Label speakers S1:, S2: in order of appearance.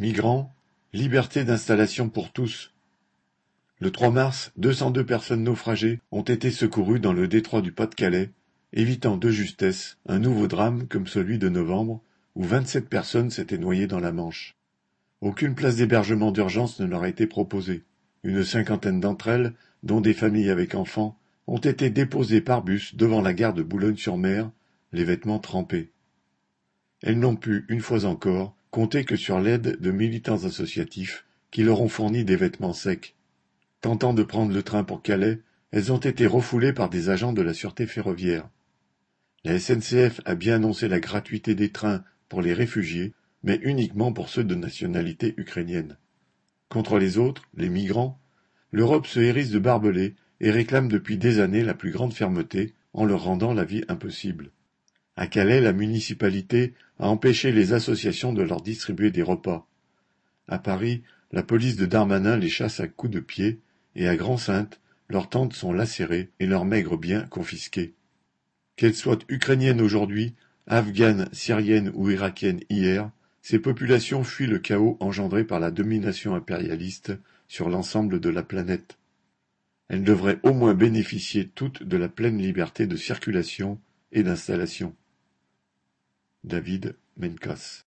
S1: Migrants, liberté d'installation pour tous. Le 3 mars, 202 personnes naufragées ont été secourues dans le détroit du Pas-de-Calais, évitant de justesse un nouveau drame comme celui de novembre, où 27 personnes s'étaient noyées dans la Manche. Aucune place d'hébergement d'urgence ne leur a été proposée. Une cinquantaine d'entre elles, dont des familles avec enfants, ont été déposées par bus devant la gare de Boulogne-sur-Mer, les vêtements trempés. Elles n'ont pu, une fois encore, compter que sur l'aide de militants associatifs qui leur ont fourni des vêtements secs. Tentant de prendre le train pour Calais, elles ont été refoulées par des agents de la sûreté ferroviaire. La SNCF a bien annoncé la gratuité des trains pour les réfugiés, mais uniquement pour ceux de nationalité ukrainienne. Contre les autres, les migrants, l'Europe se hérisse de barbelés et réclame depuis des années la plus grande fermeté en leur rendant la vie impossible. À Calais, la municipalité a empêché les associations de leur distribuer des repas. À Paris, la police de Darmanin les chasse à coups de pied, et à Grand-Sainte, leurs tentes sont lacérées et leurs maigres biens confisqués. Qu'elles soient ukrainiennes aujourd'hui, afghanes, syriennes ou irakiennes hier, ces populations fuient le chaos engendré par la domination impérialiste sur l'ensemble de la planète. Elles devraient au moins bénéficier toutes de la pleine liberté de circulation et d'installation. David Mencas